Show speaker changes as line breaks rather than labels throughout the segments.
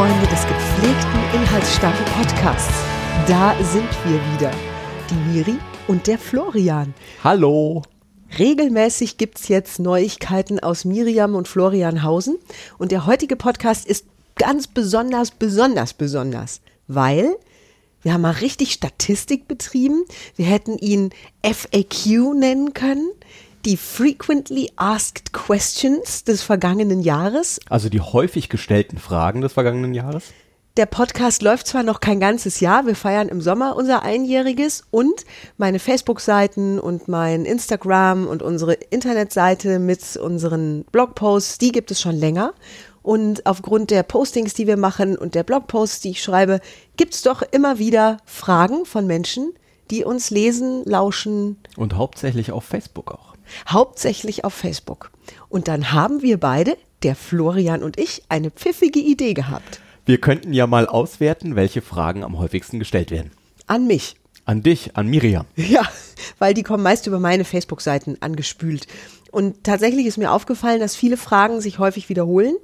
Freunde des gepflegten, inhaltsstarken Podcasts. Da sind wir wieder. Die Miri und der Florian.
Hallo.
Regelmäßig gibt's jetzt Neuigkeiten aus Miriam und Florianhausen. Und der heutige Podcast ist ganz besonders, besonders, besonders, weil wir haben mal richtig Statistik betrieben. Wir hätten ihn FAQ nennen können. Die Frequently Asked Questions des vergangenen Jahres.
Also die häufig gestellten Fragen des vergangenen Jahres.
Der Podcast läuft zwar noch kein ganzes Jahr, wir feiern im Sommer unser Einjähriges und meine Facebook-Seiten und mein Instagram und unsere Internetseite mit unseren Blogposts, die gibt es schon länger. Und aufgrund der Postings, die wir machen und der Blogposts, die ich schreibe, gibt es doch immer wieder Fragen von Menschen, die uns lesen, lauschen.
Und hauptsächlich auf Facebook auch.
Hauptsächlich auf Facebook. Und dann haben wir beide, der Florian und ich, eine pfiffige Idee gehabt.
Wir könnten ja mal auswerten, welche Fragen am häufigsten gestellt werden.
An mich.
An dich, an Miriam.
Ja, weil die kommen meist über meine Facebook-Seiten angespült. Und tatsächlich ist mir aufgefallen, dass viele Fragen sich häufig wiederholen.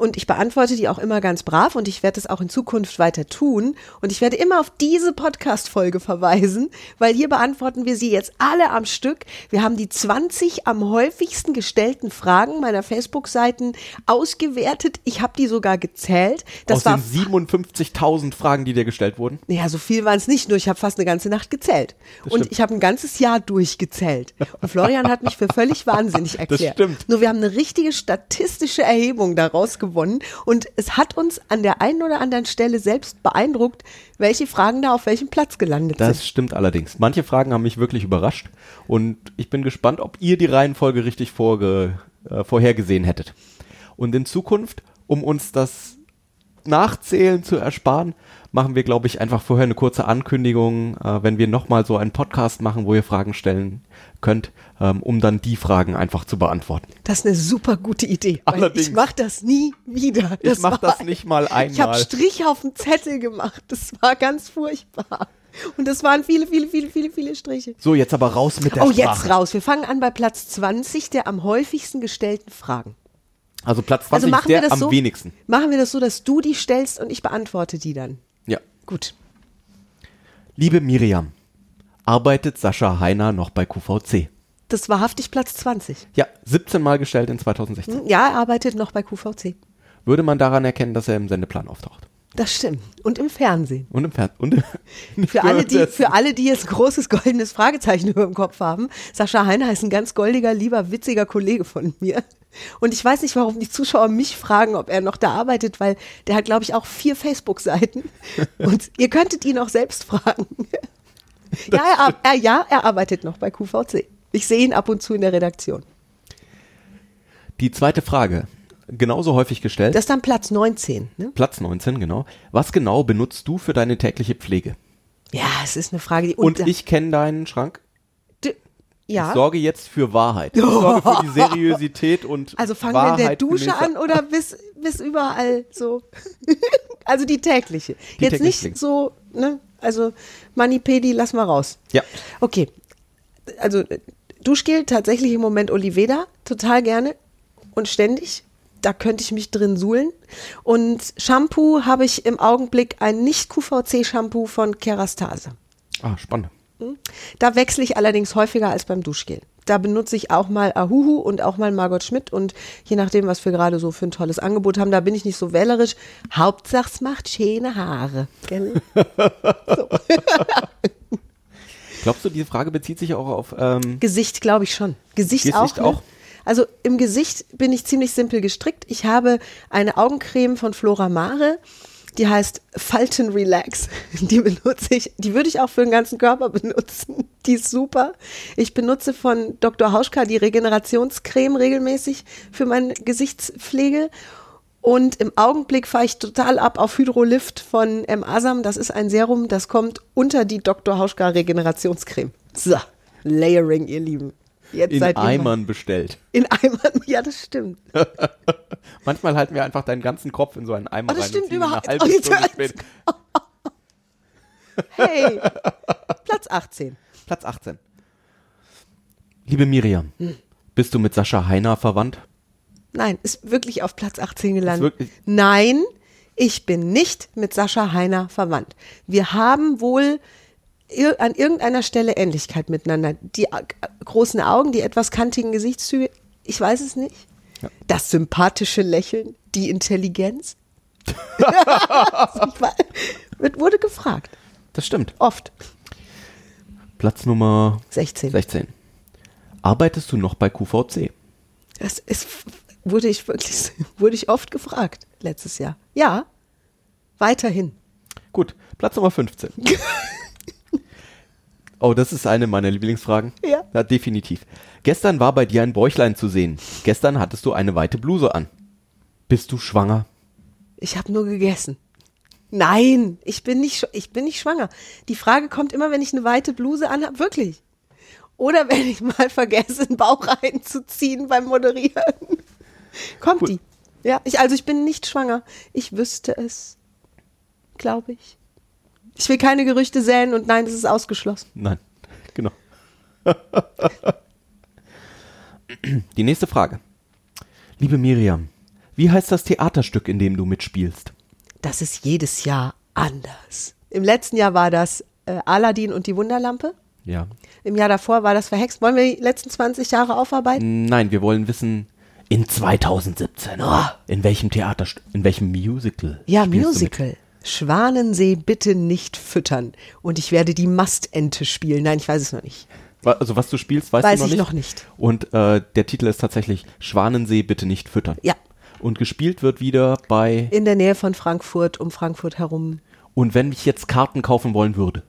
Und ich beantworte die auch immer ganz brav und ich werde es auch in Zukunft weiter tun. Und ich werde immer auf diese Podcast-Folge verweisen, weil hier beantworten wir sie jetzt alle am Stück. Wir haben die 20 am häufigsten gestellten Fragen meiner Facebook-Seiten ausgewertet. Ich habe die sogar gezählt. Das
Aus
war
den 57.000 Fragen, die dir gestellt wurden.
ja, so viel waren es nicht, nur ich habe fast eine ganze Nacht gezählt. und
stimmt.
ich habe ein ganzes Jahr durchgezählt. Und Florian hat mich für völlig wahnsinnig erklärt.
stimmt.
Nur wir haben eine richtige statistische Erhebung daraus gewonnen. Und es hat uns an der einen oder anderen Stelle selbst beeindruckt, welche Fragen da auf welchem Platz gelandet
Das
sind.
stimmt allerdings. Manche Fragen haben mich wirklich überrascht und ich bin gespannt, ob ihr die Reihenfolge richtig vorge äh, vorhergesehen hättet. Und in Zukunft, um uns das Nachzählen zu ersparen, machen wir, glaube ich, einfach vorher eine kurze Ankündigung, äh, wenn wir nochmal so einen Podcast machen, wo ihr Fragen stellen könnt, ähm, um dann die Fragen einfach zu beantworten.
Das ist eine super gute Idee.
Allerdings.
ich mache das nie wieder.
Ich mach
war-
das nicht mal
Ich habe
einmal.
Strich auf den Zettel gemacht. Das war ganz furchtbar. Und das waren viele, viele, viele, viele, viele Striche.
So, jetzt aber raus mit der
Oh,
Sprache.
jetzt raus. Wir fangen an bei Platz 20 der am häufigsten gestellten Fragen.
Also Platz 20
Also
der
wir das
am
so?
wenigsten.
Machen wir das so, dass du die stellst und ich beantworte die dann.
Ja.
Gut.
Liebe Miriam, arbeitet Sascha Heiner noch bei QVC?
Das war wahrhaftig Platz 20.
Ja, 17 Mal gestellt in 2016.
Hm, Ja, er arbeitet noch bei QVC.
Würde man daran erkennen, dass er im Sendeplan auftaucht?
Das stimmt. Und im Fernsehen.
Und im Fernsehen.
Für alle, die, für alle, die jetzt großes goldenes Fragezeichen über dem Kopf haben, Sascha Heiner ist ein ganz goldiger, lieber, witziger Kollege von mir. Und ich weiß nicht, warum die Zuschauer mich fragen, ob er noch da arbeitet, weil der hat, glaube ich, auch vier Facebook-Seiten. Und ihr könntet ihn auch selbst fragen. Ja er, er, ja, er arbeitet noch bei QVC. Ich sehe ihn ab und zu in der Redaktion.
Die zweite Frage, genauso häufig gestellt.
Das ist dann Platz 19. Ne?
Platz 19, genau. Was genau benutzt du für deine tägliche Pflege?
Ja, es ist eine Frage, die
Und ich kenne deinen Schrank.
Ja.
Ich sorge jetzt für Wahrheit. Ich sorge für die Seriosität und
Also fangen wir in der
Wahrheit
Dusche an oder bis, bis überall so? also die tägliche.
Die
Jetzt
tägliche
nicht so, ne? Also Manipedi, lass mal raus.
Ja.
Okay. Also Duschgel tatsächlich im Moment Oliveda, total gerne und ständig. Da könnte ich mich drin suhlen. Und Shampoo habe ich im Augenblick ein Nicht-QVC-Shampoo von Kerastase.
Ah, spannend.
Da wechsle ich allerdings häufiger als beim Duschgel. Da benutze ich auch mal Ahuhu und auch mal Margot Schmidt und je nachdem, was wir gerade so für ein tolles Angebot haben, da bin ich nicht so wählerisch. Hauptsache es macht schöne Haare. Gell?
Glaubst du, diese Frage bezieht sich auch auf ähm,
Gesicht glaube ich schon. Gesicht,
Gesicht
auch. Ne?
auch?
Also im Gesicht bin ich ziemlich simpel gestrickt. Ich habe eine Augencreme von Flora Mare. Die heißt Falten Relax. Die benutze ich, die würde ich auch für den ganzen Körper benutzen. Die ist super. Ich benutze von Dr. Hauschka die Regenerationscreme regelmäßig für meine Gesichtspflege. Und im Augenblick fahre ich total ab auf Hydrolift von M. Asam. Das ist ein Serum, das kommt unter die Dr. Hauschka Regenerationscreme. So, Layering, ihr Lieben. Jetzt
in Eimern bestellt.
In Eimern, ja, das stimmt.
Manchmal halten wir einfach deinen ganzen Kopf in so einen Eimer
Oh, das
rein
stimmt überhaupt-
eine halbe
Oh,
Stunde später.
Hey, Platz 18.
Platz 18. Liebe Miriam,
Hm.
bist du mit Sascha Heiner verwandt?
Nein, ist wirklich auf Platz 18 gelandet.
wirklich-
Nein, Ich bin nicht mit Sascha Heiner verwandt. Wir haben wohl ir an irgendeiner Stelle Ähnlichkeit miteinander. Die großen Augen, die etwas kantigen Gesichtszüge, ich weiß es nicht.
Ja.
Das sympathische Lächeln, die Intelligenz. Wird, wurde gefragt.
Das stimmt.
Oft.
Platz Nummer
16.
16. Arbeitest du noch bei QVC?
Das ist, wurde ich wirklich, wurde ich oft gefragt letztes Jahr. Ja, weiterhin.
Gut, Platz Nummer 15. oh, das ist eine meiner Lieblingsfragen.
Ja.
Ja, definitiv. Gestern war bei dir ein Bäuchlein zu sehen. Gestern hattest du eine weite Bluse an. Bist du schwanger?
Ich habe nur gegessen. Nein, ich bin nicht, ich bin nicht schwanger. Die Frage kommt immer, wenn ich eine weite Bluse anhabe, wirklich. Oder wenn ich mal vergesse, den Bauch reinzuziehen beim Moderieren. Kommt
Gut.
die. Ja, ich, also ich bin nicht schwanger. Ich wüsste es, glaube ich. Ich will keine Gerüchte säen und nein, das ist ausgeschlossen.
Nein, genau. Die nächste Frage. Liebe Miriam, wie heißt das Theaterstück, in dem du mitspielst?
Das ist jedes Jahr anders. Im letzten Jahr war das äh, Aladdin und die Wunderlampe.
Ja.
Im Jahr davor war das Verhext. Wollen wir die letzten 20 Jahre aufarbeiten?
Nein, wir wollen wissen, in 2017, in welchem Theaterstück, in welchem Musical?
Ja, Musical. Schwanensee bitte nicht füttern. Und ich werde die Mastente spielen. Nein, ich weiß es noch nicht.
Also was du spielst, weißt
Weiß
du noch
ich
nicht?
noch nicht.
Und äh, der Titel ist tatsächlich Schwanensee bitte nicht füttern.
Ja.
Und gespielt wird wieder bei,
In der Nähe von Frankfurt, um Frankfurt herum.
und wenn ich jetzt Karten kaufen wollen würde,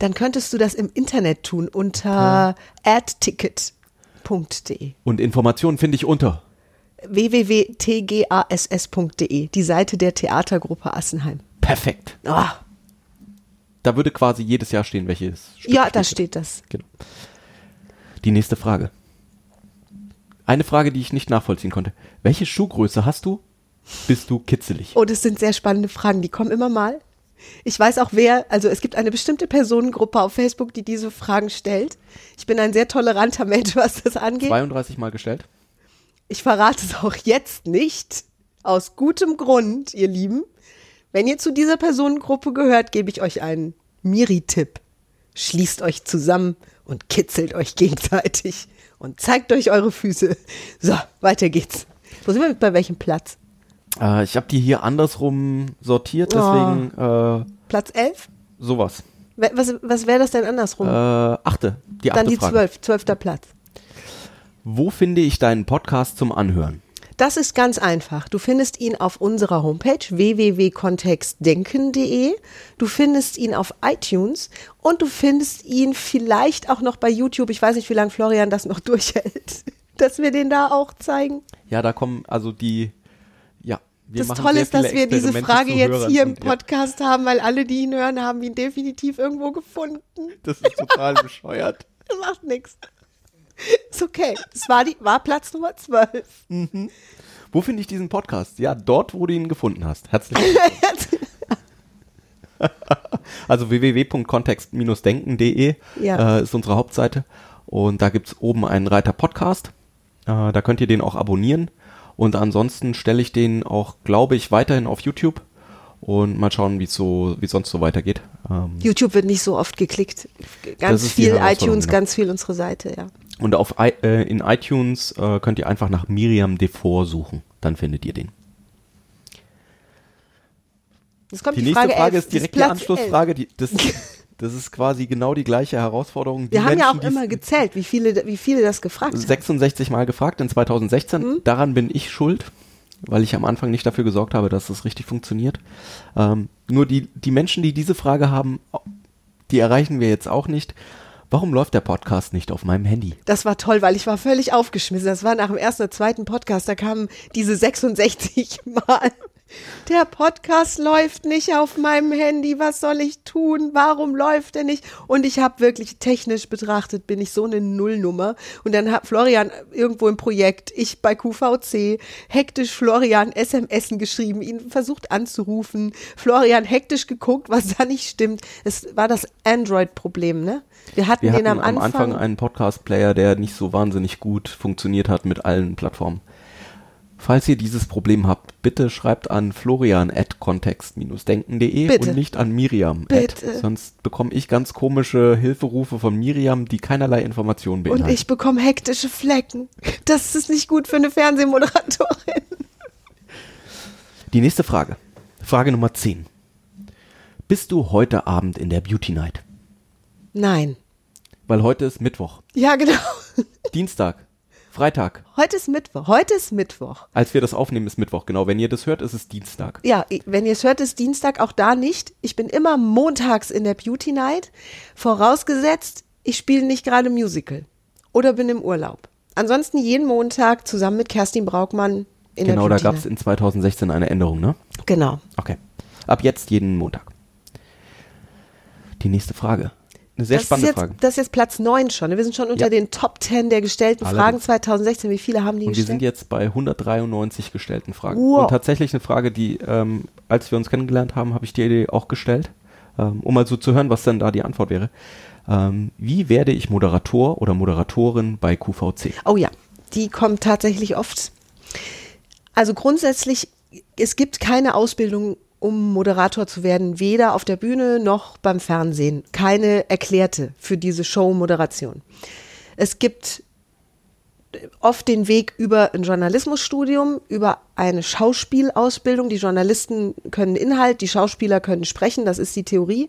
Dann könntest du das im Internet tun unter adticket.de.
und Informationen finde ich unter.
www.tgass.de, die Seite der Theatergruppe Assenheim.
Perfekt.
Ah,
Da würde quasi jedes Jahr stehen, welches Stück
ja, da steht das.
Genau. Die nächste Frage. Eine Frage, die ich nicht nachvollziehen konnte. Welche Schuhgröße hast du? Bist du kitzelig?
Oh, das sind sehr spannende Fragen, die kommen immer mal. Ich weiß auch wer, also es gibt eine bestimmte Personengruppe auf Facebook, die diese Fragen stellt. Ich bin ein sehr toleranter Mensch, was das angeht.
32 Mal gestellt?
Ich verrate es auch jetzt nicht. Aus gutem Grund, ihr Lieben. Wenn ihr zu dieser Personengruppe gehört, gebe ich euch einen Miri-Tipp. Schließt euch zusammen und kitzelt euch gegenseitig und zeigt euch eure Füße. So, weiter geht's. Wo sind wir mit bei welchem Platz?
Äh, ich habe die hier andersrum sortiert, deswegen äh,
Platz 11?
sowas.
Was, was wäre das denn andersrum?
Äh, achte, die achte
Dann die. 12, zwölfter Platz.
Wo finde ich deinen Podcast zum Anhören?
Das ist ganz einfach. Du findest ihn auf unserer Homepage www.kontextdenken.de. Du findest ihn auf iTunes und du findest ihn vielleicht auch noch bei YouTube. Ich weiß nicht, wie lange Florian das noch durchhält, dass wir den da auch zeigen.
Ja, da kommen also die, ja. Wir
das Tolle ist, dass wir diese Frage jetzt hier im
und, ja,
Podcast haben, weil alle, die ihn hören, haben ihn definitiv irgendwo gefunden.
das ist total bescheuert.
Das macht nichts. Ist okay. Es war, die, war Platz Nummer 12.
Wo finde ich diesen Podcast? Ja, dort, wo du ihn gefunden hast. Herzlichen Glückwunsch. Also www.kontext-denken.de
Ja.
äh, ist unsere Hauptseite. Und da gibt es oben einen Reiter Podcast. Äh, da könnt ihr den auch abonnieren. Und ansonsten stelle ich den auch, glaube ich, weiterhin auf YouTube. Und mal schauen, wie so, wie sonst so weitergeht. Ähm,
YouTube wird nicht so oft geklickt. Ganz viel iTunes,
ja.
ganz viel unsere Seite, ja.
und auf äh, in iTunes äh, könnt ihr einfach nach Miriam Devor suchen. Dann findet ihr den.
Jetzt kommt
Die
die,
nächste
Frage,
Frage,
11.
ist direkt die Anschlussfrage. Die, das, das ist quasi genau die gleiche Herausforderung.
11.
Die
Wir haben ja auch
Menschen,
immer gezählt, wie viele, wie viele das gefragt haben.
66 Mal gefragt in 2016.
Mhm.
Daran bin ich schuld, weil ich am Anfang nicht dafür gesorgt habe, dass das richtig funktioniert. Ähm, nur die, die Menschen, die diese Frage haben, die erreichen wir jetzt auch nicht. Warum läuft der Podcast nicht auf meinem Handy?
Das war toll, weil ich war völlig aufgeschmissen. Das war nach dem ersten oder zweiten Podcast, da kamen diese 66 Mal. Der Podcast läuft nicht auf meinem Handy. Was soll ich tun? Warum läuft er nicht? Und ich habe wirklich technisch betrachtet, bin ich so eine Nullnummer. Und dann hat Florian irgendwo im Projekt, ich bei QVC, hektisch Florian SMS geschrieben, ihn versucht anzurufen. Florian hektisch geguckt, was da nicht stimmt. Es war das Android-Problem, ne? Wir hatten
Wir
den
hatten
am
am
Anfang.
Anfang einen Podcast-Player, der nicht so wahnsinnig gut funktioniert hat mit allen Plattformen. Falls ihr dieses Problem habt, bitte schreibt an florian at kontext-denken.de und nicht an Miriam. At, sonst bekomme ich ganz komische Hilferufe von Miriam, die keinerlei Informationen
Und
beinhalten.
ich bekomme hektische Flecken. Das ist nicht gut für eine Fernsehmoderatorin.
Die nächste Frage. Frage Nummer 10. Bist du heute Abend in der Beauty Night?
Nein.
Weil heute ist Mittwoch.
Ja, genau.
Dienstag. Freitag.
Heute ist Mittwoch. Heute ist Mittwoch.
Als wir das aufnehmen, ist Mittwoch. Genau. Wenn ihr das hört, ist es Dienstag.
Ja, wenn ihr es hört, ist Dienstag auch da nicht. Ich bin immer montags in der Beauty Night. Vorausgesetzt, ich spiele nicht gerade Musical oder bin im Urlaub. Ansonsten jeden Montag zusammen mit Kerstin Braukmann in
genau,
der
da
Beauty
gab es in 2016 eine Änderung, ne?
Genau.
Okay. Ab jetzt jeden Montag. Die nächste Frage. Eine sehr
das, ist
spannende
jetzt,
Frage.
das ist jetzt Platz 9 schon. Wir sind schon unter
Ja.
den Top 10 der gestellten Fragen
Allerdings.
2016. Wie viele haben die
Und wir
gestellt?
sind jetzt bei 193 gestellten Fragen.
Wow.
Und tatsächlich eine Frage, die, ähm, als wir uns kennengelernt haben, habe ich dir die auch gestellt, ähm, um mal so zu hören, was denn da die Antwort wäre. Ähm, wie werde ich Moderator oder Moderatorin bei QVC?
Oh ja, die kommt tatsächlich oft. Also grundsätzlich, es gibt keine Ausbildung, um Moderator zu werden, weder auf der Bühne noch beim Fernsehen. Keine erklärte für diese Show-Moderation. Es gibt oft den Weg über ein Journalismusstudium, über eine Schauspielausbildung. Die Journalisten können Inhalt, die Schauspieler können sprechen, das ist die Theorie.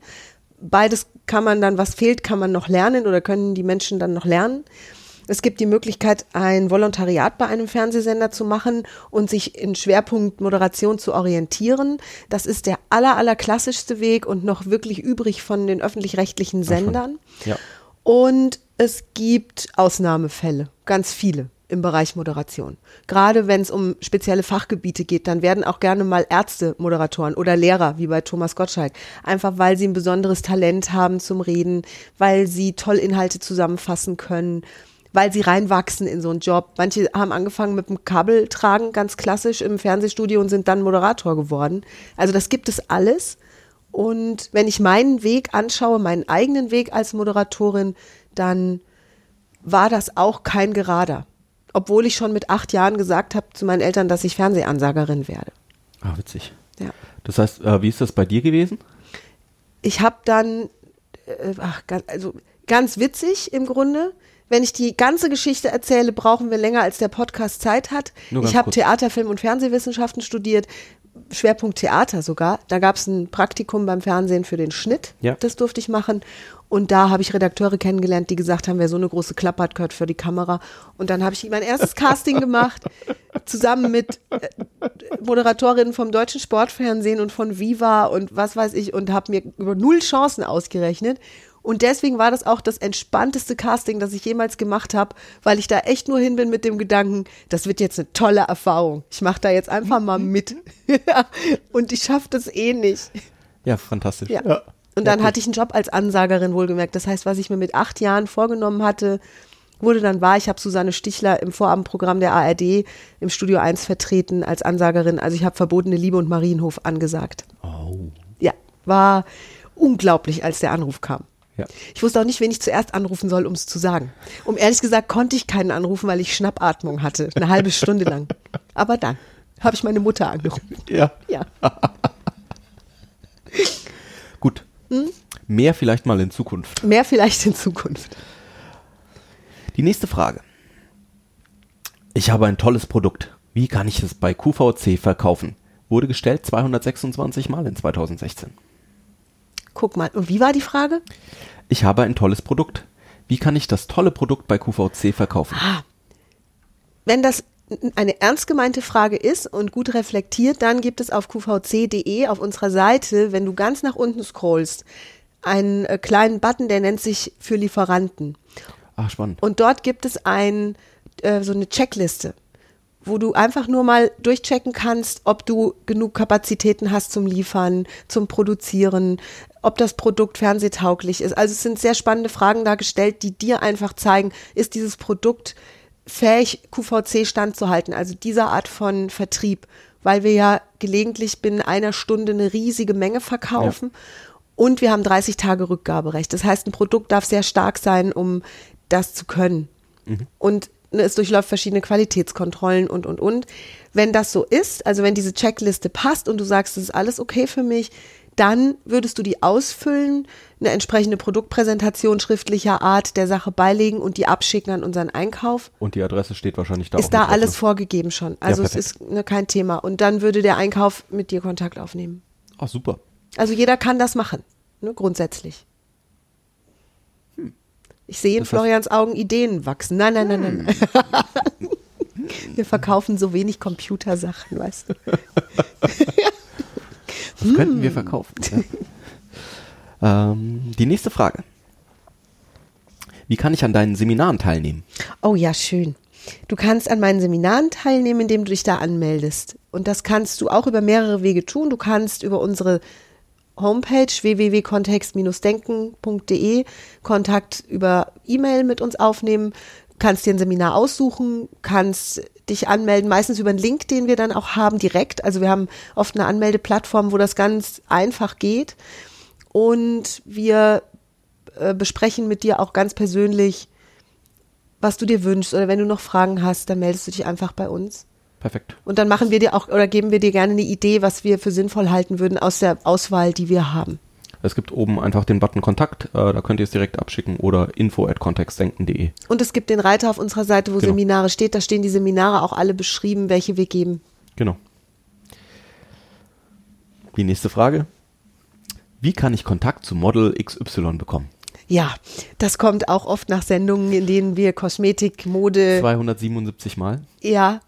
Beides kann man dann, was fehlt, kann man noch lernen oder können die Menschen dann noch lernen. Es gibt die Möglichkeit, ein Volontariat bei einem Fernsehsender zu machen und sich in Schwerpunkt Moderation zu orientieren. Das ist der aller, aller klassischste Weg und noch wirklich übrig von den öffentlich-rechtlichen Sendern.
Ja.
Und es gibt Ausnahmefälle, ganz viele im Bereich Moderation. Gerade wenn es um spezielle Fachgebiete geht, dann werden auch gerne mal Ärzte Moderatoren oder Lehrer, wie bei Thomas Gottschalk. Einfach weil sie ein besonderes Talent haben zum Reden, weil sie toll Inhalte zusammenfassen können, weil sie reinwachsen in so einen Job. Manche haben angefangen mit dem Kabeltragen, ganz klassisch im Fernsehstudio und sind dann Moderator geworden. Also das gibt es alles. Und wenn ich meinen Weg anschaue, meinen eigenen Weg als Moderatorin, dann war das auch kein gerader. Obwohl ich schon mit acht Jahren gesagt habe zu meinen Eltern, dass ich Fernsehansagerin werde.
Ah, witzig.
Ja.
Das heißt, äh, wie ist das bei dir gewesen?
Ich habe dann, äh, ach, also ganz witzig im Grunde. Wenn ich die ganze Geschichte erzähle, brauchen wir länger, als der Podcast Zeit hat. Ich habe. Theater, Film und Fernsehwissenschaften studiert, Schwerpunkt Theater sogar. Da gab es ein Praktikum beim Fernsehen für den Schnitt.
Ja.
Das durfte ich machen. Und da habe ich Redakteure kennengelernt, die gesagt haben, wer so eine große Klappe hat, gehört für die Kamera. Und dann habe ich mein erstes Casting gemacht, zusammen mit äh, Moderatorinnen vom deutschen Sportfernsehen und von Viva und was weiß ich und habe mir über null Chancen ausgerechnet. Und deswegen war das auch das entspannteste Casting, das ich jemals gemacht habe, weil ich da echt nur hin bin mit dem Gedanken, das wird jetzt eine tolle Erfahrung. Ich mache da jetzt einfach mal mit. und ich schaffe das eh nicht.
Ja, fantastisch.
Ja. Und dann hatte ich einen Job als Ansagerin wohlgemerkt. Das heißt, was ich mir mit acht Jahren vorgenommen hatte, wurde dann wahr. Ich habe Susanne Stichler im Vorabendprogramm der ARD im Studio 1 vertreten als Ansagerin. Also ich habe verbotene Liebe und Marienhof angesagt.
Oh.
Ja, war unglaublich, als der Anruf kam.
Ja.
Ich wusste auch nicht, wen ich zuerst anrufen soll, um es zu sagen. Um ehrlich gesagt konnte ich keinen anrufen, weil ich Schnappatmung hatte, eine halbe Stunde lang. Aber dann habe ich meine Mutter angerufen.
Ja.
Ja.
Gut.
Hm?
Mehr vielleicht mal in Zukunft.
Mehr vielleicht in Zukunft.
Die nächste Frage. Ich habe ein tolles Produkt. Wie kann ich es bei QVC verkaufen? Wurde gestellt 226 Mal in 2016.
Guck mal, und wie war die Frage?
Ich habe ein tolles Produkt. Wie kann ich das tolle Produkt bei QVC verkaufen?
Wenn das eine ernst gemeinte Frage ist und gut reflektiert, dann gibt es auf qvc.de auf unserer Seite, wenn du ganz nach unten scrollst, einen äh, kleinen Button, der nennt sich für Lieferanten.
Ah, spannend.
Und dort gibt es ein, äh, so eine Checkliste, wo du einfach nur mal durchchecken kannst, ob du genug Kapazitäten hast zum Liefern, zum Produzieren, ob das Produkt fernsehtauglich ist. Also es sind sehr spannende Fragen dargestellt, die dir einfach zeigen, ist dieses Produkt fähig, QVC standzuhalten, also dieser Art von Vertrieb, weil wir ja gelegentlich binnen einer Stunde eine riesige Menge verkaufen. Und wir haben 30 Tage Rückgaberecht. Das heißt, ein Produkt darf sehr stark sein, um das zu können. Und ne, es durchläuft verschiedene Qualitätskontrollen und, und, und. Wenn das so ist, also wenn diese Checkliste passt und du sagst, das ist alles okay für mich, dann würdest du die ausfüllen, eine entsprechende Produktpräsentation schriftlicher Art der Sache beilegen und die abschicken an unseren Einkauf.
Und die Adresse steht wahrscheinlich da.
Ist da
drauf,
alles
ne?
vorgegeben schon. Also es
perfekt.
ist ne, kein Thema. Und dann würde der Einkauf mit dir Kontakt aufnehmen.
Ach, super.
Also jeder kann das machen, ne, grundsätzlich. Ich sehe in Florians Augen Ideen wachsen. Nein, nein, nein, nein. Wir verkaufen so wenig Computersachen, weißt du.
Das könnten wir verkaufen. Ja. ähm, die nächste Frage. Wie kann ich an deinen Seminaren teilnehmen?
Oh ja, schön. Du kannst an meinen Seminaren teilnehmen, indem du dich da anmeldest. Und das kannst du auch über mehrere Wege tun. Du kannst über unsere Homepage www.kontext-denken.de Kontakt über E-Mail mit uns aufnehmen, kannst dir ein Seminar aussuchen, kannst dich anmelden, meistens über einen Link, den wir dann auch haben, direkt. Also wir haben oft eine Anmeldeplattform, wo das ganz einfach geht. Und wir äh, besprechen mit dir auch ganz persönlich, was du dir wünschst. Oder wenn du noch Fragen hast, dann meldest du dich einfach bei uns.
Perfekt.
Und dann machen wir dir auch oder geben wir dir gerne eine Idee, was wir für sinnvoll halten würden aus der Auswahl, die wir haben.
Es gibt oben einfach den Button Kontakt, äh, da könnt ihr es direkt abschicken oder info at kontextdenken.de.
Und es gibt den Reiter auf unserer Seite, wo
Genau.
Seminare steht. Da stehen die Seminare auch alle beschrieben, welche wir geben.
Genau. Die nächste Frage. Wie kann ich Kontakt zu Model XY bekommen?
Ja, das kommt auch oft nach Sendungen, in denen wir Kosmetik, Mode,
277 Mal.
ja,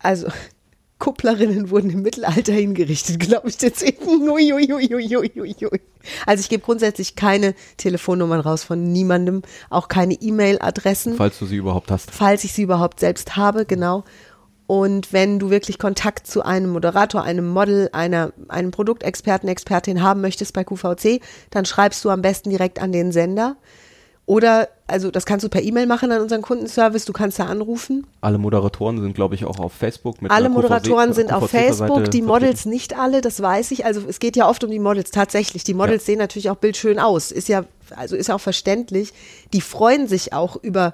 also Kupplerinnen wurden im Mittelalter hingerichtet, glaube ich, deswegen. Ui, ui, ui, ui, ui, ui, ui. Also ich gebe grundsätzlich keine Telefonnummern raus von niemandem, auch keine E-Mail-Adressen.
Falls du sie überhaupt hast.
falls ich sie überhaupt selbst habe, genau. Und wenn du wirklich Kontakt zu einem Moderator, einem Model, einer, einem Produktexperten, Expertin haben möchtest bei QVC, dann schreibst du am besten direkt an den Sender. Oder, also das kannst du per E-Mail machen an unseren Kundenservice, du kannst da anrufen.
Alle Moderatoren sind, glaube ich, auch auf Facebook. Mit
Alle Moderatoren sind auf Facebook, die. Models nicht alle, das weiß ich. Also es geht ja oft um die Models tatsächlich. Die Models sehen natürlich auch bildschön aus. Ist ja, also ist ja auch verständlich. Die freuen sich auch über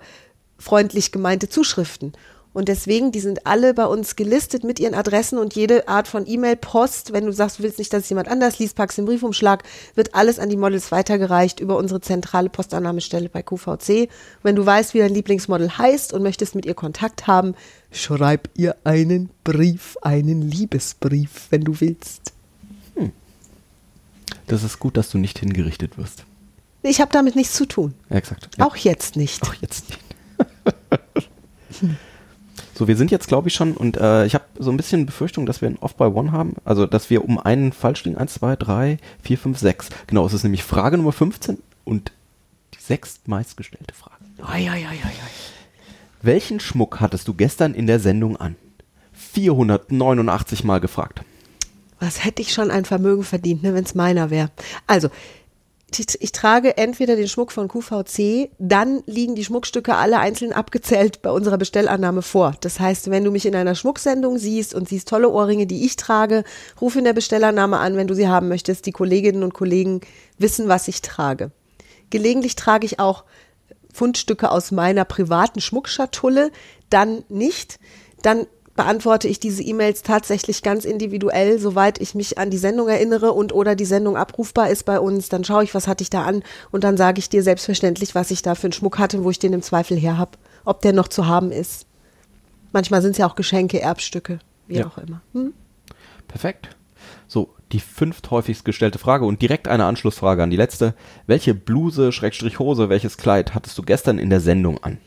freundlich gemeinte Zuschriften. Und deswegen, die sind alle bei uns gelistet mit ihren Adressen und jede Art von E-Mail, Post, wenn du sagst, du willst nicht, dass es jemand anders liest, packst den Briefumschlag, wird alles an die Models weitergereicht über unsere zentrale Postannahmestelle bei QVC. Wenn du weißt, wie dein Lieblingsmodel heißt und möchtest mit ihr Kontakt haben, schreib ihr einen Brief, einen Liebesbrief, wenn du willst.
Das ist gut, dass du nicht hingerichtet wirst.
Ich habe damit nichts zu tun.
Ja, exakt. Ja.
Auch jetzt nicht.
Auch jetzt nicht. so, wir sind jetzt, glaube ich, schon, und äh, ich habe so ein bisschen Befürchtung, dass wir ein Off by One haben. Also, dass wir um einen falsch liegen. Eins, zwei, drei, vier, fünf, sechs. Genau, es ist nämlich Frage Nummer 15 und die sechst meistgestellte Frage.
Oi, oi, oi, oi.
Welchen Schmuck hattest du gestern in der Sendung an? 489 Mal gefragt.
Was hätte ich schon ein Vermögen verdient, ne, wenn es meiner wäre. Also, ich, trage entweder den Schmuck von QVC, dann liegen die Schmuckstücke alle einzeln abgezählt bei unserer Bestellannahme vor. Das heißt, wenn du mich in einer Schmucksendung siehst und siehst tolle Ohrringe, die ich trage, ruf in der Bestellannahme an, wenn du sie haben möchtest. Die Kolleginnen und Kollegen wissen, was ich trage. Gelegentlich trage ich auch Fundstücke aus meiner privaten Schmuckschatulle, dann nicht. Dann beantworte ich diese E-Mails tatsächlich ganz individuell, soweit ich mich an die Sendung erinnere und oder die Sendung abrufbar ist bei uns. Dann schaue ich, was hatte ich da an und dann sage ich dir selbstverständlich, was ich da für einen Schmuck hatte, wo ich den im Zweifel her habe, ob der noch zu haben ist. Manchmal sind es ja auch Geschenke, Erbstücke, wie
Ja.
auch immer. Hm?
Perfekt. So, die fünft häufigst gestellte Frage und direkt eine Anschlussfrage an die letzte. Welche Bluse, Schrägstrich Hose, welches Kleid hattest du gestern in der Sendung an?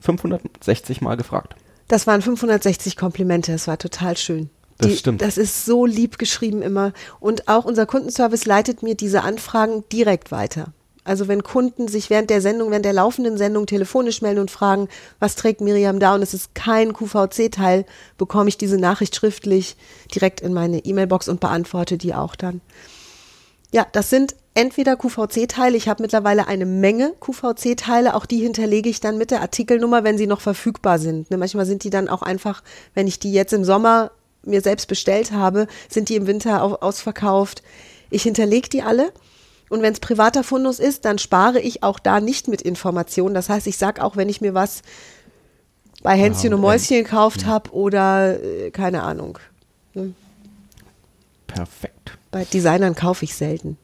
560 Mal gefragt.
Das waren 560 Komplimente, das war total schön.
Das stimmt.
Das ist so lieb geschrieben immer. Und auch unser Kundenservice leitet mir diese Anfragen direkt weiter. Also wenn Kunden sich während der Sendung, während der laufenden Sendung telefonisch melden und fragen, was trägt Miriam da und es ist kein QVC-Teil, bekomme ich diese Nachricht schriftlich direkt in meine E-Mail-Box und beantworte die auch dann. Ja, das sind entweder QVC-Teile. Ich habe mittlerweile eine Menge QVC-Teile. Auch die hinterlege ich dann mit der Artikelnummer, wenn sie noch verfügbar sind. Ne, manchmal sind die dann auch einfach, wenn ich die jetzt im Sommer mir selbst bestellt habe, sind die im Winter au- ausverkauft. Ich hinterlege die alle. Und wenn es privater Fundus ist, dann spare ich auch da nicht mit Informationen. Das heißt, ich sage auch, wenn ich mir was bei Hänschen und. Mäuschen gekauft habe oder äh, keine Ahnung.
Perfekt.
Bei Designern kaufe ich selten.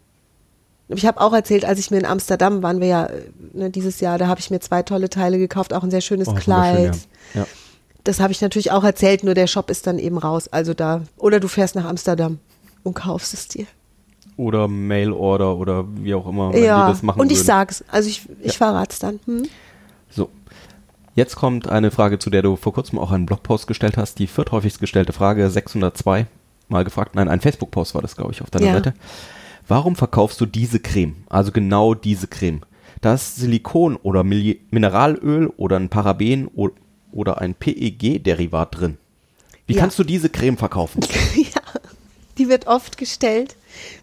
Ich habe auch erzählt, als ich mir in Amsterdam waren wir ja äh, ne, dieses Jahr, da habe ich mir zwei tolle Teile gekauft, auch ein sehr schönes
Oh,
Kleid.
ja. ja.
Das habe ich natürlich auch erzählt, nur der Shop ist dann eben raus. Also da, oder du fährst nach Amsterdam und kaufst es dir.
Oder Mail-Order oder wie auch immer, wenn
ja,
die das machen
und ich
würden.
sag's. Also ich, ich verrate es dann. Hm?
So. Jetzt kommt eine Frage, zu der du vor kurzem auch einen Blogpost gestellt hast. Die vierthäufigst gestellte Frage, 602. Mal gefragt. Nein, ein Facebook-Post war das, glaube ich, auf deiner
Ja.
Seite. Warum verkaufst du diese Creme? Also genau diese Creme. Da ist Silikon oder Mili Mineralöl oder ein Paraben oder ein PEG-Derivat drin. Wie
Ja.
kannst du diese Creme verkaufen?
ja, die wird oft gestellt,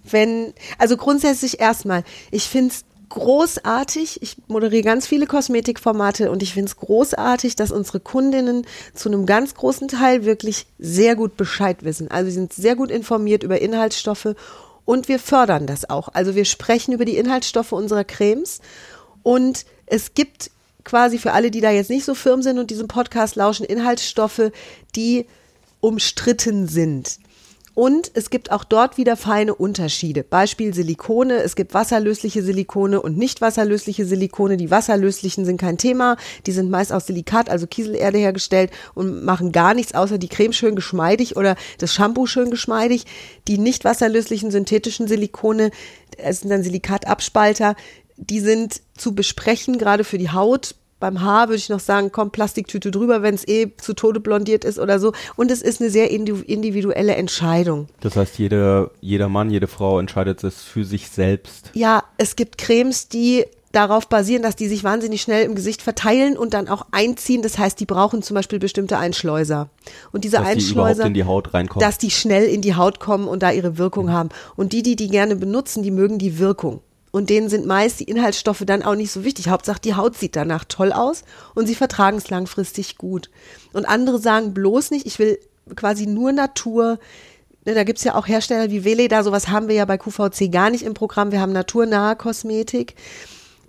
wenn, also grundsätzlich erstmal, ich finde es großartig, ich moderiere ganz viele Kosmetikformate und ich finde es großartig, dass unsere Kundinnen zu einem ganz großen Teil wirklich sehr gut Bescheid wissen. Also sie sind sehr gut informiert über Inhaltsstoffe und wir fördern das auch. Also wir sprechen über die Inhaltsstoffe unserer Cremes und es gibt quasi für alle, die da jetzt nicht so firm sind und diesem Podcast lauschen, Inhaltsstoffe, die umstritten sind. Und es gibt auch dort wieder feine Unterschiede. Beispiel Silikone. Es gibt wasserlösliche Silikone und nicht wasserlösliche Silikone. Die wasserlöslichen sind kein Thema. Die sind meist aus Silikat, also Kieselerde hergestellt und machen gar nichts, außer die Creme schön geschmeidig oder das Shampoo schön geschmeidig. Die nicht wasserlöslichen synthetischen Silikone, es sind dann Silikatabspalter, die sind zu besprechen, gerade für die Haut. Beim Haar würde ich noch sagen, komm, Plastiktüte drüber, wenn es eh zu Tode blondiert ist oder so. Und es ist eine sehr indi- individuelle Entscheidung.
Das heißt, jeder, jeder Mann, jede Frau entscheidet es für sich selbst.
Ja, es gibt Cremes, die darauf basieren, dass die sich wahnsinnig schnell im Gesicht verteilen und dann auch einziehen. Das heißt, die brauchen zum Beispiel bestimmte Einschleuser. Und diese
Dass die
Einschleuser,
in die Haut reinkommen.
dass die schnell in die Haut kommen und da ihre Wirkung
Mhm.
haben. Und die, die die gerne benutzen, die mögen die Wirkung. Und denen sind meist die Inhaltsstoffe dann auch nicht so wichtig. Hauptsache, die Haut sieht danach toll aus und sie vertragen es langfristig gut. Und andere sagen bloß nicht, ich will quasi nur Natur. Ne, Da gibt's ja auch Hersteller wie Veleda, sowas haben wir ja bei QVC gar nicht im Programm. Wir haben naturnahe Kosmetik,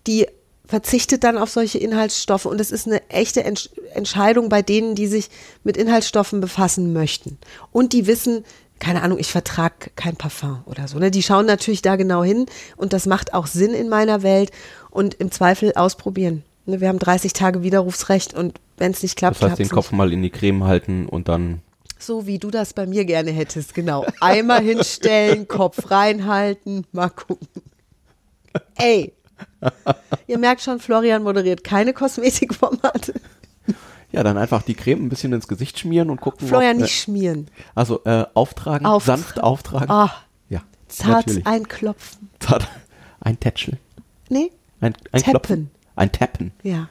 die verzichtet dann auf solche Inhaltsstoffe und es ist eine echte Entsch Entscheidung bei denen, die sich mit Inhaltsstoffen befassen möchten. Und die wissen, keine Ahnung, ich vertrage kein Parfum oder so. Ne? Die schauen natürlich da genau hin und das macht auch Sinn in meiner Welt und im Zweifel ausprobieren. Ne? Wir haben 30 Tage Widerrufsrecht und wenn es nicht klappt,
das heißt, den Kopf mal in die Creme halten und dann
nicht. So wie du das bei mir gerne hättest, genau. Eimer hinstellen, Kopf reinhalten, mal gucken. Ey, ihr merkt schon, Florian moderiert keine Kosmetikformate.
Ja, dann einfach die Creme ein bisschen ins Gesicht schmieren und gucken.
Florian
ob,
nicht schmieren.
Also äh, auftragen,
Auftragen.
sanft auftragen.
Ah,
Ja,
zart
natürlich.
einklopfen.
Zart. Ein Tätschel.
Nee?
Ein, ein
Tappen.
Klopfen. Ein Tappen.
Ja,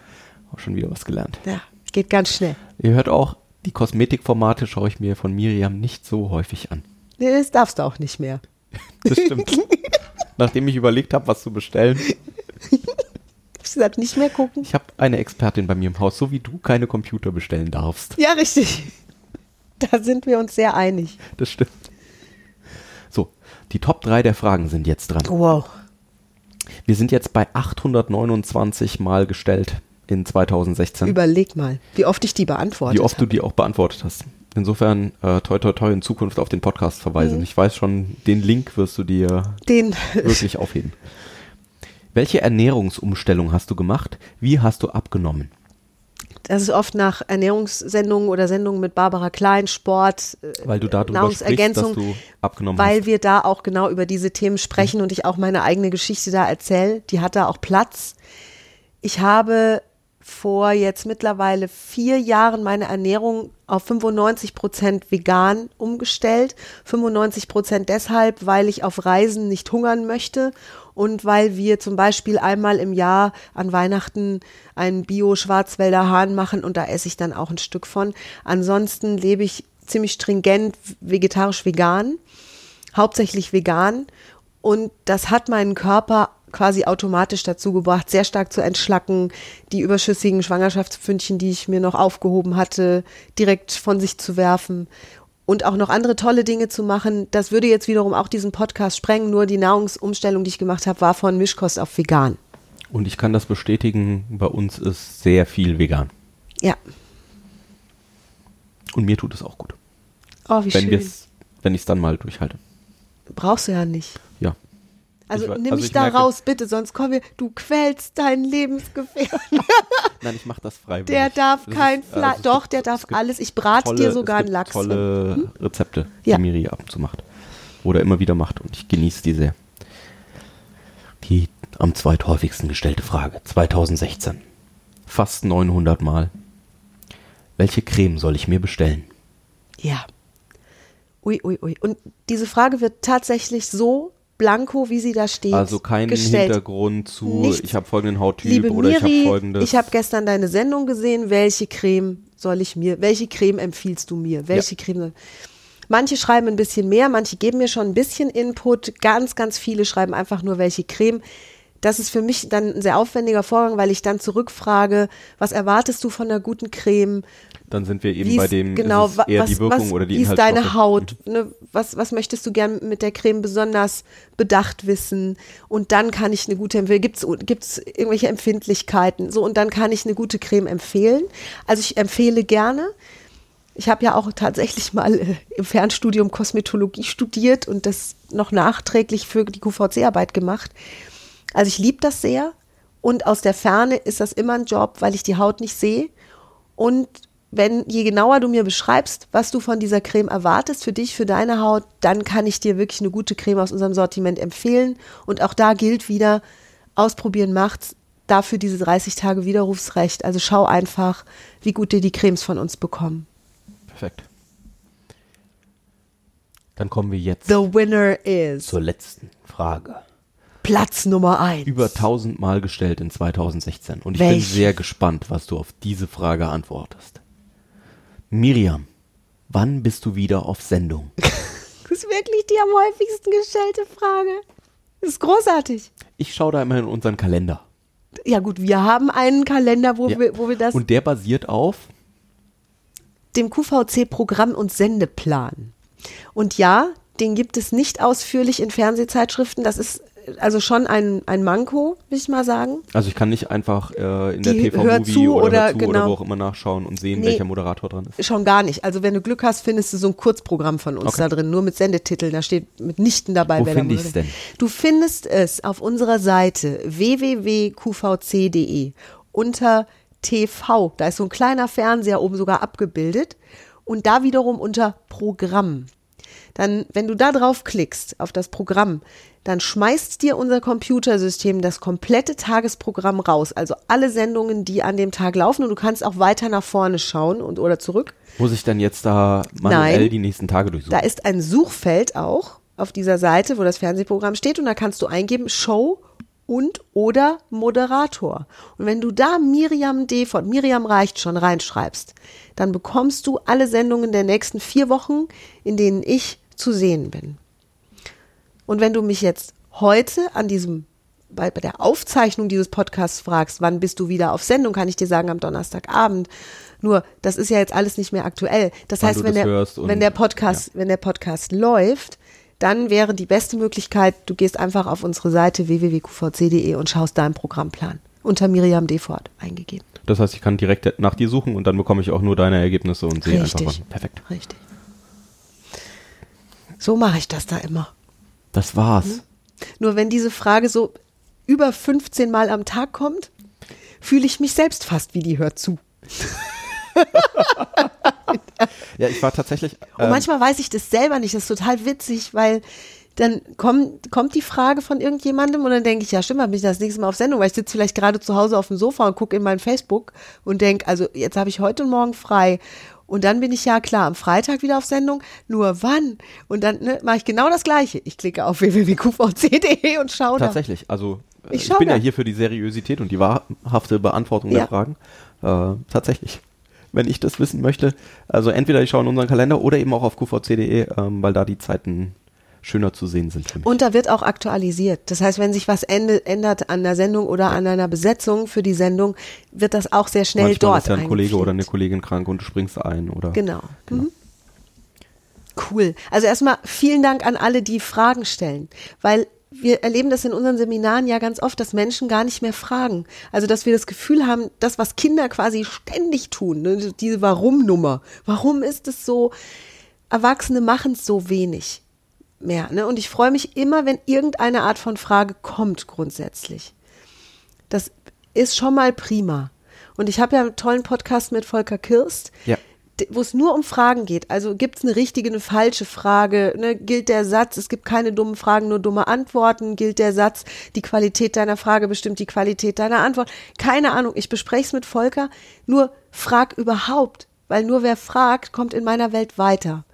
Auch schon wieder was gelernt.
ja, geht ganz schnell.
Ihr hört auch, die Kosmetikformate schaue ich mir von Miriam nicht so häufig an.
Nee, das darfst du auch nicht mehr.
Das stimmt. Nachdem ich überlegt habe, was zu bestellen.
Ich gesagt, nicht mehr gucken.
Ich habe eine Expertin bei mir im Haus, so wie du keine Computer bestellen darfst.
Ja, richtig. Da sind wir uns sehr einig.
Das stimmt. So, die Top 3 der Fragen sind jetzt dran.
Wow.
Wir sind jetzt bei 829 Mal gestellt in 2016.
Überleg mal, wie oft ich die beantwortet
wie oft du
habe.
die auch beantwortet hast. Insofern, äh, toi toi toi in Zukunft auf den Podcast verweisen.
Mhm.
Ich weiß schon, den Link wirst du dir
Den,
wirklich aufheben. Welche Ernährungsumstellung hast du gemacht? Wie hast du abgenommen?
das ist oft nach Ernährungssendungen oder Sendungen mit Barbara Klein, Sport, äh,
Weil du darüber sprichst, dass
Nahrungsergänzung,
du abgenommen
weil
hast.
wir da auch genau über diese Themen sprechen und ich auch meine eigene Geschichte da erzähle. Die hat da auch Platz. Ich habe vor jetzt mittlerweile vier Jahren meine Ernährung auf 95 Prozent vegan umgestellt. 95 Prozent deshalb, weil ich auf Reisen nicht hungern möchte und weil wir zum Beispiel einmal im Jahr an Weihnachten einen Bio-Schwarzwälder Hahn machen und da esse ich dann auch ein Stück von. Ansonsten lebe ich ziemlich stringent vegetarisch-vegan, hauptsächlich vegan und das hat meinen Körper quasi automatisch dazu gebracht, sehr stark zu entschlacken, die überschüssigen Schwangerschaftspfündchen, die ich mir noch aufgehoben hatte, direkt von sich zu werfen und auch noch andere tolle Dinge zu machen. Das würde jetzt wiederum auch diesen Podcast sprengen, nur die Nahrungsumstellung, die ich gemacht habe, war von Mischkost auf vegan.
Und ich kann das bestätigen, bei uns ist sehr viel vegan.
Ja,
Und mir tut es auch gut.
Oh, wie
wenn
schön.
wenn ich es dann mal durchhalte.
Brauchst du ja nicht.
Ja.
Also
Ich
nimm
also
mich
ich
da
merke-
raus, bitte, sonst kommen wir, du quälst deinen Lebensgefährten.
Nein, ich mache das freiwillig.
Der darf
Es
kein Fleisch,
also
doch, der darf alles. Ich brate
tolle-
dir sogar einen Lachs.
Tolle Rezepte,
Ja.
die Miri ab und zu macht. Oder immer wieder macht und ich genieße die sehr. Die am zweithäufigsten gestellte Frage 2016. Fast 900 Mal. Welche Creme soll ich mir bestellen?
Ja. Ui, ui, ui. Und diese Frage wird tatsächlich so blanko, wie sie da steht,
Also keinen
gestellt.
Hintergrund zu,
Nichts.
ich habe folgenden Hauttyp
Liebe
oder ich habe
Miri,
folgendes.
ich habe gestern deine Sendung gesehen. Welche Creme soll ich mir, welche Creme empfiehlst du mir? Welche Creme soll Manche schreiben ein bisschen mehr, manche geben mir schon ein bisschen Input. Ganz, ganz viele schreiben einfach nur, welche Creme. Das ist für mich dann ein sehr aufwendiger Vorgang, weil ich dann zurückfrage, was erwartest du von einer guten Creme?
Dann sind wir eben
Wie
bei dem
genau,
ist eher
was,
die Wirkung
was,
oder die
wie ist deine Haut? Ne? Was, was möchtest du gern mit der Creme besonders bedacht wissen? Und dann kann ich eine gute empfehlen. Gibt es irgendwelche Empfindlichkeiten? So, und dann kann ich eine gute Creme empfehlen. Also ich empfehle gerne. Ich habe ja auch tatsächlich mal äh, im Fernstudium Kosmetologie studiert und das noch nachträglich für die QVC-Arbeit gemacht. Also ich liebe das sehr und aus der Ferne ist das immer ein Job, weil ich die Haut nicht sehe. Und wenn je genauer du mir beschreibst, was du von dieser Creme erwartest für dich, für deine Haut, dann kann ich dir wirklich eine gute Creme aus unserem Sortiment empfehlen. Und auch da gilt wieder, ausprobieren macht's. Dafür diese 30 Tage Widerrufsrecht. Also schau einfach, wie gut dir die Cremes von uns bekommen.
Perfekt. Dann kommen wir jetzt
The winner is
zur letzten Frage.
Platz Nummer eins.
Über 1000 Mal gestellt in 2016 und ich
Welche?
bin sehr gespannt, was du auf diese Frage antwortest. Miriam, wann bist du wieder auf Sendung?
Das ist wirklich die am häufigsten gestellte Frage. Das ist großartig.
Ich schaue da immer in unseren Kalender.
Ja gut, wir haben einen Kalender, wo,
Ja.
wir, wo wir das
Und der basiert auf
dem QVC-Programm und Sendeplan. Und ja, den gibt es nicht ausführlich in Fernsehzeitschriften. Das ist also schon ein, ein Manko, will ich mal sagen.
Also ich kann nicht einfach äh, in der
Die
TV
Hör
Movie
zu
oder,
oder
zu oder
genau.
wo auch immer nachschauen und sehen,
Nee.
welcher Moderator dran ist.
Schon gar nicht. Also wenn du Glück hast, findest du so ein Kurzprogramm von uns
Okay.
da drin, nur mit Sendetiteln. Da steht mitnichten dabei,
Wo finde ich's
moderiert.
denn?
Du findest es auf unserer Seite www.qvc.de unter TV. Da ist so ein kleiner Fernseher oben sogar abgebildet. Und da wiederum unter Programm. Dann, wenn du da drauf klickst, auf das Programm, dann schmeißt dir unser Computersystem das komplette Tagesprogramm raus. Also alle Sendungen, die an dem Tag laufen. Und du kannst auch weiter nach vorne schauen und oder zurück.
Muss ich dann jetzt da manuell
Nein.
die nächsten Tage durchsuchen?
Da ist ein Suchfeld auch auf dieser Seite, wo das Fernsehprogramm steht und da kannst du eingeben Show und oder Moderator. Und wenn du da Miriam D. von Miriam reicht schon reinschreibst, dann bekommst du alle Sendungen der nächsten vier Wochen, in denen ich zu sehen bin. Und wenn du mich jetzt heute an diesem bei, bei der Aufzeichnung dieses Podcasts fragst, wann bist du wieder auf Sendung, kann ich dir sagen, am Donnerstagabend. Nur, das ist ja jetzt alles nicht mehr aktuell. Das
Wann
heißt, wenn
das
der, wenn der Podcast, wenn der Podcast läuft, dann wäre die beste Möglichkeit, du gehst einfach auf unsere Seite www.qvc.de und schaust deinen Programmplan. Unter Miriam Defort eingegeben.
Das heißt, ich kann direkt nach dir suchen und dann bekomme ich auch nur deine Ergebnisse und sehe einfach
Richtig.
wann. Perfekt.
Richtig. So mache ich das da immer.
Das war's.
Mhm. Nur wenn diese Frage so über 15 Mal am Tag kommt, fühle ich mich selbst fast wie die hört zu.
Ja, ich war tatsächlich.
Und
ähm,
manchmal weiß ich das selber nicht. Das ist total witzig, weil dann kommt, kommt die Frage von irgendjemandem und dann denke ich, ja stimmt, bin ich das nächste Mal auf Sendung, weil ich sitze vielleicht gerade zu Hause auf dem Sofa und gucke in mein Facebook und denke, also jetzt habe ich heute und morgen frei. Und dann bin ich ja klar am Freitag wieder auf Sendung. Nur wann? Und dann ne, mache ich genau das Gleiche. Ich klicke auf www.qvc.de und schaue da.
Tatsächlich. Also äh,
Ich
ich, bin
da.
ja hier für die Seriosität und die wahrhafte Beantwortung
Ja.
der Fragen. Äh, tatsächlich. Wenn ich das wissen möchte, also entweder ich schaue in unseren Kalender oder eben auch auf qvc.de, ähm, weil da die Zeiten schöner zu sehen sind für mich.
Und da wird auch aktualisiert. Das heißt, wenn sich was ändert an der Sendung oder an einer Besetzung für die Sendung, wird das auch sehr schnell
Manchmal
dort
ist ja ein Kollege oder eine. Kollegin krank und du springst ein oder.
Genau. Mhm. Cool. Also erstmal vielen Dank an alle, die Fragen stellen, weil wir erleben das in unseren Seminaren ja ganz oft, dass Menschen gar nicht mehr fragen. Also, dass wir das Gefühl haben, das, was Kinder quasi ständig tun, ne, diese Warum-Nummer. Warum ist es so? Erwachsene machen es so wenig mehr. Ne? Und ich freue mich immer, wenn irgendeine Art von Frage kommt, grundsätzlich. Das ist schon mal prima. Und ich habe ja einen tollen Podcast mit Volker Kirst.
Ja
wo es nur um Fragen geht. Also gibt es eine richtige, eine falsche Frage? Ne? Gilt der Satz, es gibt keine dummen Fragen, nur dumme Antworten? Gilt der Satz, die Qualität deiner Frage bestimmt die Qualität deiner Antwort? Keine Ahnung, ich bespreche es mit Volker. Nur frag überhaupt, weil nur wer fragt, kommt in meiner Welt weiter.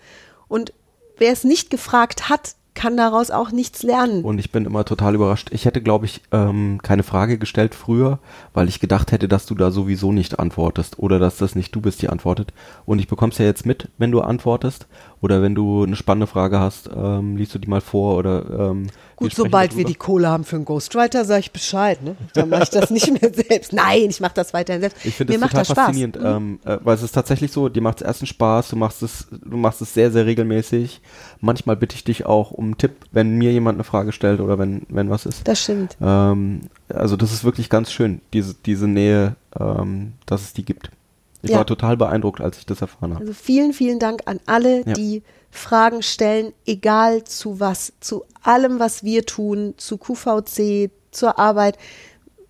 Und wer es nicht gefragt hat, kann daraus auch nichts lernen.
Und ich bin immer total überrascht. Ich hätte, glaube ich, ähm, keine Frage gestellt früher, weil ich gedacht hätte, dass du da sowieso nicht antwortest oder dass das nicht du bist, die antwortet. Und ich bekomme es ja jetzt mit, wenn du antwortest oder wenn du eine spannende Frage hast, ähm, liest du die mal vor oder ähm,
Gut, sobald darüber. wir die Kohle haben für einen Ghostwriter, sage ich Bescheid. Ne? Dann mache ich das nicht mehr selbst. Nein, ich mache das weiterhin selbst.
Ich finde das total das faszinierend, mhm. ähm, äh, weil es ist tatsächlich so, dir macht es erstens Spaß, du machst es, du machst es sehr, sehr regelmäßig. Manchmal bitte ich dich auch um einen Tipp, wenn mir jemand eine Frage stellt oder wenn, wenn was ist.
Das stimmt.
Ähm, also das ist wirklich ganz schön, diese, diese Nähe, ähm, dass es die gibt. Ich ja. war total beeindruckt, als ich das erfahren habe.
Also vielen, vielen Dank an alle, ja. die Fragen stellen, egal zu was, zu allem, was wir tun, zu QVC, zur Arbeit.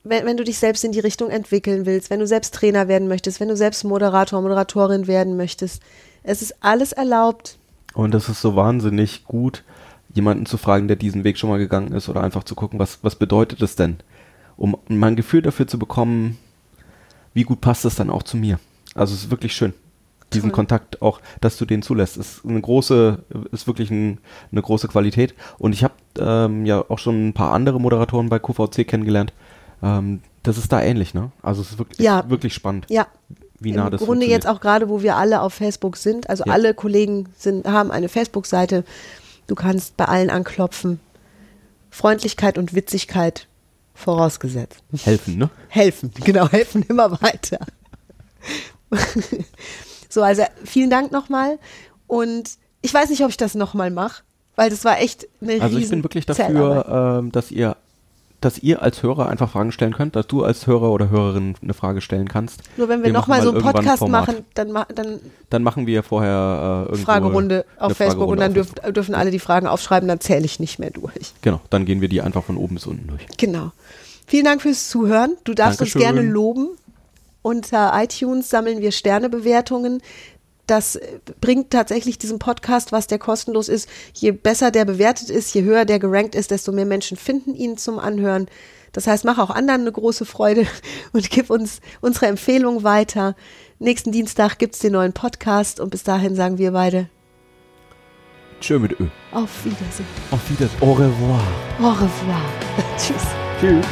Wenn, wenn du dich selbst in die Richtung entwickeln willst, wenn du selbst Trainer werden möchtest, wenn du selbst Moderator, Moderatorin werden möchtest, es ist alles erlaubt.
Und es ist so wahnsinnig gut, jemanden zu fragen, der diesen Weg schon mal gegangen ist oder einfach zu gucken, was, was bedeutet es denn? Um mal ein Gefühl dafür zu bekommen, wie gut passt es dann auch zu mir. Also es ist wirklich schön diesen Toll. Kontakt auch, dass du den zulässt, ist eine große, ist wirklich ein, eine große Qualität. Und ich habe ähm, ja auch schon ein paar andere Moderatoren bei QVC kennengelernt. Ähm, das ist da ähnlich, ne? Also es ist wirklich, ja. ist wirklich spannend.
Ja. Wie nah Im das Grunde jetzt auch gerade, wo wir alle auf Facebook sind, also ja. alle Kollegen sind, haben eine Facebook-Seite. Du kannst bei allen anklopfen. Freundlichkeit und Witzigkeit vorausgesetzt.
Helfen, ne?
Helfen, genau, helfen immer weiter. So, also vielen Dank nochmal. Und ich weiß nicht, ob ich das nochmal mache, weil das war echt eine
Also ich bin wirklich dafür, ähm, dass ihr dass ihr als Hörer einfach Fragen stellen könnt, dass du als Hörer oder Hörerin eine Frage stellen kannst.
Nur wenn wir, wir nochmal so einen Podcast machen, dann, dann,
dann machen wir vorher
äh, Fragerunde auf Facebook Fragerunde und dann dürf, dürfen alle die Fragen aufschreiben, dann zähle ich nicht mehr durch.
Genau, dann gehen wir die einfach von oben bis unten durch.
Genau. Vielen Dank fürs Zuhören. Du darfst Dankeschön. uns gerne loben. Unter iTunes sammeln wir Sternebewertungen. Das bringt tatsächlich diesem Podcast, was der kostenlos ist. Je besser der bewertet ist, je höher der gerankt ist, desto mehr Menschen finden ihn zum Anhören. Das heißt, mach auch anderen eine große Freude und gib uns unsere Empfehlung weiter. Nächsten Dienstag gibt es den neuen Podcast und bis dahin sagen wir beide
Tschö mit Ö.
Auf Wiedersehen.
Auf Wiedersehen. Au revoir.
Au revoir. Tschüss.
Tschüss.